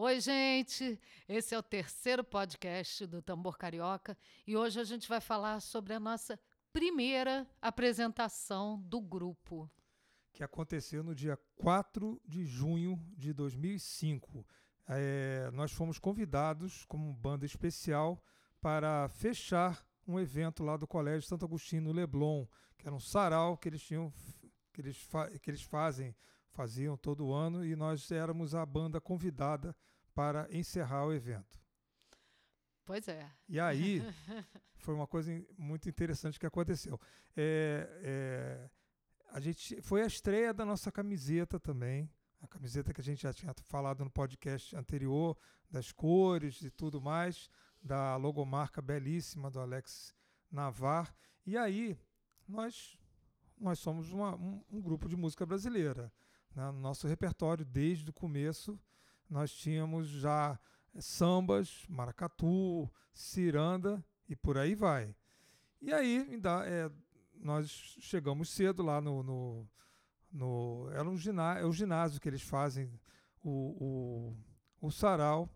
Oi, gente! Esse é o terceiro podcast do Tambor Carioca e hoje a gente vai falar sobre a nossa primeira apresentação do grupo. Que aconteceu no dia 4 de junho de 2005. É, nós fomos convidados como banda especial para fechar um evento lá do Colégio Santo Agostinho Leblon, que era um sarau que eles tinham que eles, que eles fazem faziam todo ano e nós éramos a banda convidada para encerrar o evento. Pois é. E aí foi uma coisa muito interessante que aconteceu. É, é, a gente foi a estreia da nossa camiseta também, a camiseta que a gente já tinha falado no podcast anterior, das cores e tudo mais, da logomarca belíssima do Alex Navar. E aí nós nós somos uma, um, um grupo de música brasileira. Né? No nosso repertório, desde o começo, nós tínhamos já sambas, maracatu, ciranda e por aí vai. E aí é, nós chegamos cedo lá no, no, no era um ginásio, é o ginásio que eles fazem o, o, o sarau.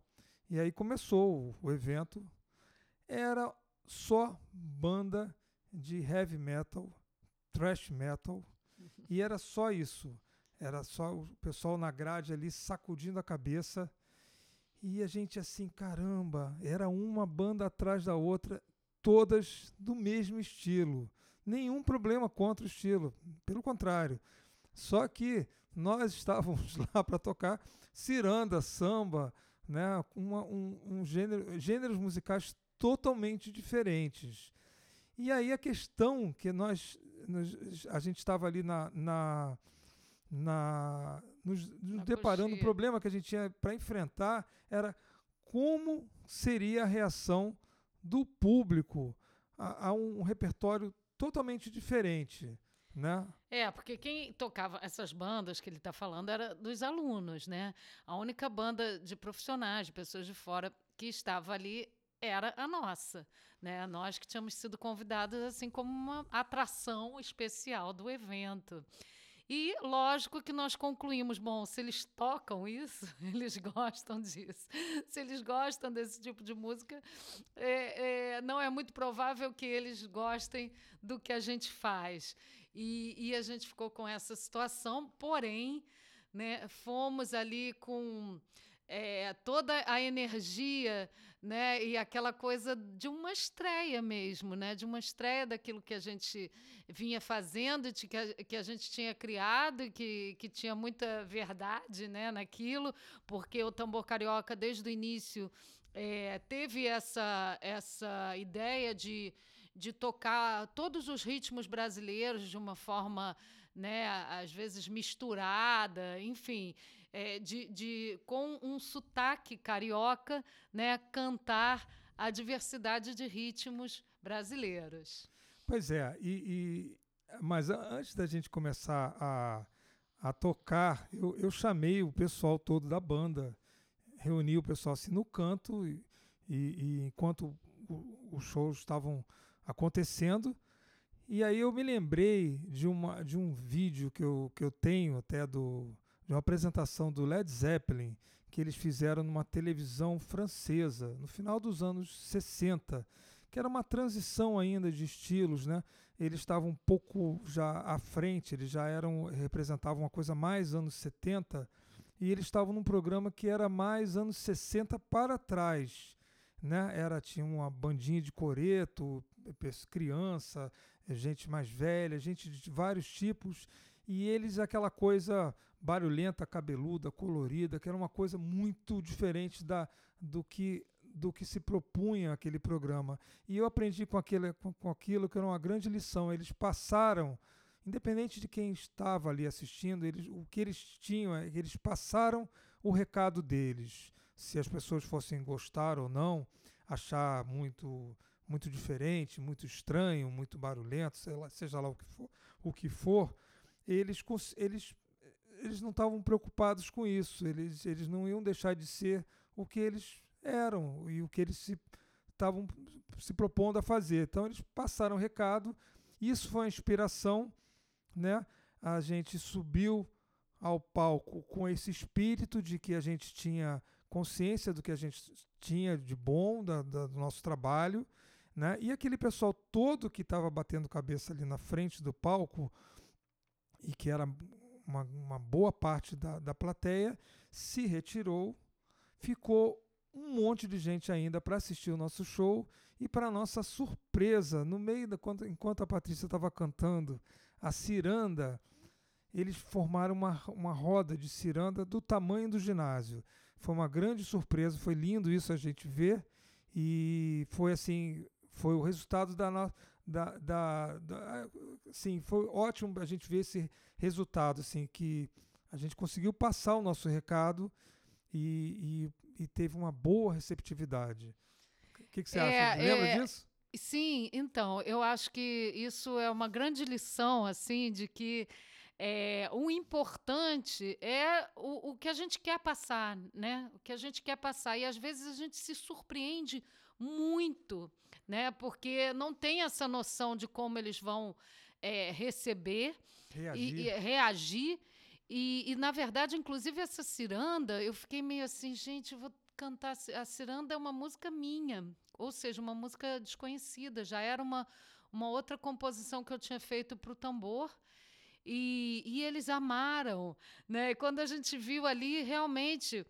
E aí começou o, o evento. Era só banda de heavy metal, thrash metal, e era só isso. Era só o pessoal na grade ali sacudindo a cabeça. E a gente assim, caramba, era uma banda atrás da outra, todas do mesmo estilo. Nenhum problema contra o estilo, pelo contrário. Só que nós estávamos lá para tocar ciranda, samba, né, uma, um, um gênero, gêneros musicais totalmente diferentes. E aí a questão que nós, nós a gente estava ali na, na na, nos, nos deparando, o problema que a gente tinha para enfrentar era como seria a reação do público a, a um repertório totalmente diferente. Né? É, porque quem tocava essas bandas que ele está falando era dos alunos, né? A única banda de profissionais, de pessoas de fora que estava ali era a nossa, né? Nós que tínhamos sido convidados assim como uma atração especial do evento. E lógico que nós concluímos, bom, se eles tocam isso, eles gostam disso. Se eles gostam desse tipo de música, é, é, não é muito provável que eles gostem do que a gente faz. E, e a gente ficou com essa situação, porém, né, fomos ali com é, toda a energia né, e aquela coisa de uma estreia mesmo, né, de uma estreia daquilo que a gente vinha fazendo, de que, a, que a gente tinha criado, que, que tinha muita verdade né, naquilo, porque o tambor carioca, desde o início, é, teve essa, essa ideia de, de tocar todos os ritmos brasileiros de uma forma, né, às vezes misturada, enfim, é, de, de, com um sotaque carioca, né, cantar a diversidade de ritmos brasileiros. Pois é, e, e mas antes da gente começar a, a tocar, eu, eu chamei o pessoal todo da banda reuni o pessoal assim no canto e, e, enquanto os shows estavam acontecendo. E aí eu me lembrei de, uma, de um vídeo que eu, que eu tenho até do, de uma apresentação do Led Zeppelin que eles fizeram numa televisão francesa no final dos anos 60, que era uma transição ainda de estilos, né? Eles estavam um pouco já à frente, eles já eram representavam uma coisa mais anos 70 e eles estavam num programa que era mais anos 60 para trás. Né? Era, tinha uma bandinha de coreto, criança, gente mais velha, gente de vários tipos, e eles aquela coisa barulhenta, cabeluda, colorida, que era uma coisa muito diferente da, do que do que se propunha aquele programa. E eu aprendi com, aquele, com, com aquilo que era uma grande lição. Eles passaram independente de quem estava ali assistindo, eles, o que eles tinham é que eles passaram o recado deles. Se as pessoas fossem gostar ou não, achar muito muito diferente, muito estranho, muito barulhento, lá, seja lá o que for, o que for eles, eles, eles não estavam preocupados com isso, eles, eles não iam deixar de ser o que eles eram e o que eles estavam se propondo a fazer. Então eles passaram o recado, isso foi uma inspiração né? A gente subiu ao palco com esse espírito de que a gente tinha consciência do que a gente tinha de bom da, da, do nosso trabalho, né? E aquele pessoal todo que estava batendo cabeça ali na frente do palco e que era uma, uma boa parte da, da plateia se retirou, ficou um monte de gente ainda para assistir o nosso show e para nossa surpresa, no meio da enquanto a Patrícia estava cantando a ciranda, eles formaram uma, uma roda de ciranda do tamanho do ginásio. Foi uma grande surpresa, foi lindo isso a gente ver e foi assim, foi o resultado da, da, da, da sim, foi ótimo a gente ver esse resultado assim que a gente conseguiu passar o nosso recado e, e, e teve uma boa receptividade. O que, que você é, acha? Lembra é, disso? Sim, então, eu acho que isso é uma grande lição, assim, de que é, o importante é o, o que a gente quer passar, né? O que a gente quer passar. E às vezes a gente se surpreende muito, né? Porque não tem essa noção de como eles vão é, receber reagir. E, e reagir. E, e, na verdade, inclusive, essa ciranda, eu fiquei meio assim, gente, vou cantar. A ciranda é uma música minha, ou seja, uma música desconhecida. Já era uma, uma outra composição que eu tinha feito para o tambor. E, e eles amaram, né? E quando a gente viu ali, realmente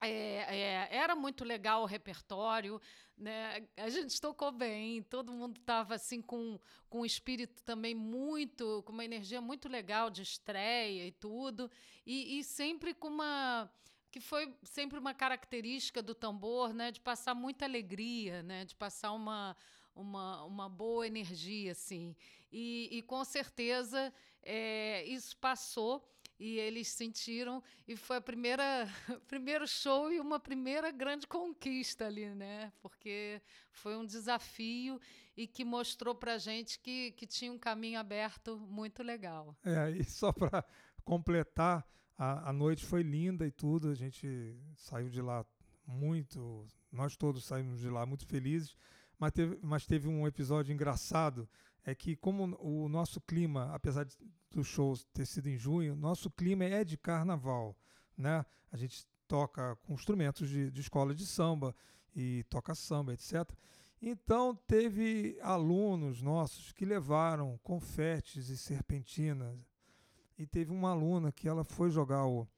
é, é, era muito legal o repertório, né? A gente tocou bem, todo mundo estava assim com, com um espírito também muito, com uma energia muito legal de estreia e tudo, e, e sempre com uma que foi sempre uma característica do tambor, né, de passar muita alegria, né, de passar uma, uma, uma boa energia, assim. E, e com certeza é, isso passou e eles sentiram e foi a primeira primeiro show e uma primeira grande conquista ali, né? Porque foi um desafio e que mostrou para gente que, que tinha um caminho aberto muito legal. É, e só para completar, a, a noite foi linda e tudo, a gente saiu de lá muito, nós todos saímos de lá muito felizes, mas teve, mas teve um episódio engraçado é que como o nosso clima, apesar de, dos shows ter sido em junho, nosso clima é de carnaval, né? A gente toca com instrumentos de, de escola de samba e toca samba, etc. Então teve alunos nossos que levaram confetes e serpentinas e teve uma aluna que ela foi jogar o,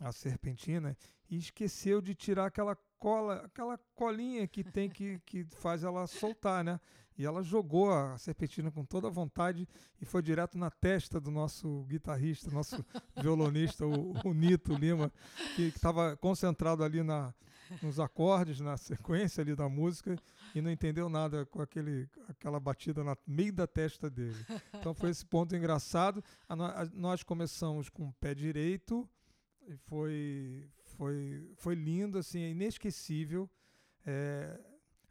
a serpentina e esqueceu de tirar aquela cola, aquela colinha que tem que, que faz ela soltar, né? E ela jogou a serpentina com toda a vontade e foi direto na testa do nosso guitarrista, nosso violonista, o, o, Nito Lima, que estava concentrado ali na, nos acordes, na sequência ali da música e não entendeu nada com aquele, aquela batida no meio da testa dele. Então foi esse ponto engraçado. A, a, nós começamos com o pé direito e foi, foi, foi lindo, assim, é inesquecível. É,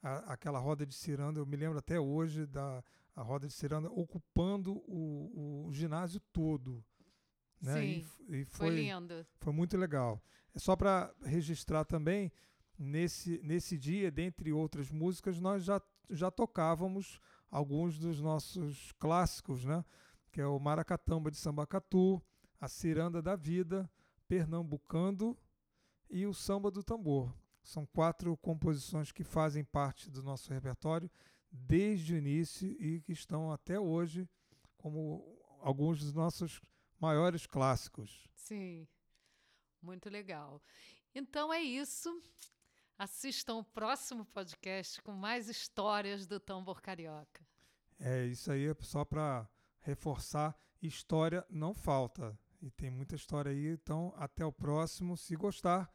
a, aquela roda de ciranda, eu me lembro até hoje da a roda de ciranda ocupando o, o ginásio todo. Né? Sim, e, e foi, foi lindo. Foi muito legal. É só para registrar também, nesse, nesse dia, dentre outras músicas, nós já, já tocávamos alguns dos nossos clássicos, né? que é o Maracatamba de Sambacatu, a Ciranda da Vida, Pernambucando e o Samba do Tambor. São quatro composições que fazem parte do nosso repertório desde o início e que estão até hoje como alguns dos nossos maiores clássicos. Sim, muito legal. Então é isso. Assistam o próximo podcast com mais histórias do tambor carioca. É isso aí, só para reforçar: história não falta. E tem muita história aí, então até o próximo. Se gostar,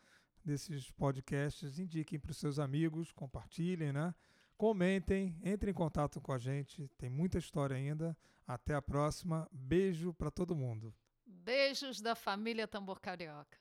desses podcasts, indiquem para os seus amigos, compartilhem, né? Comentem, entrem em contato com a gente. Tem muita história ainda. Até a próxima. Beijo para todo mundo. Beijos da família Tambor Carioca.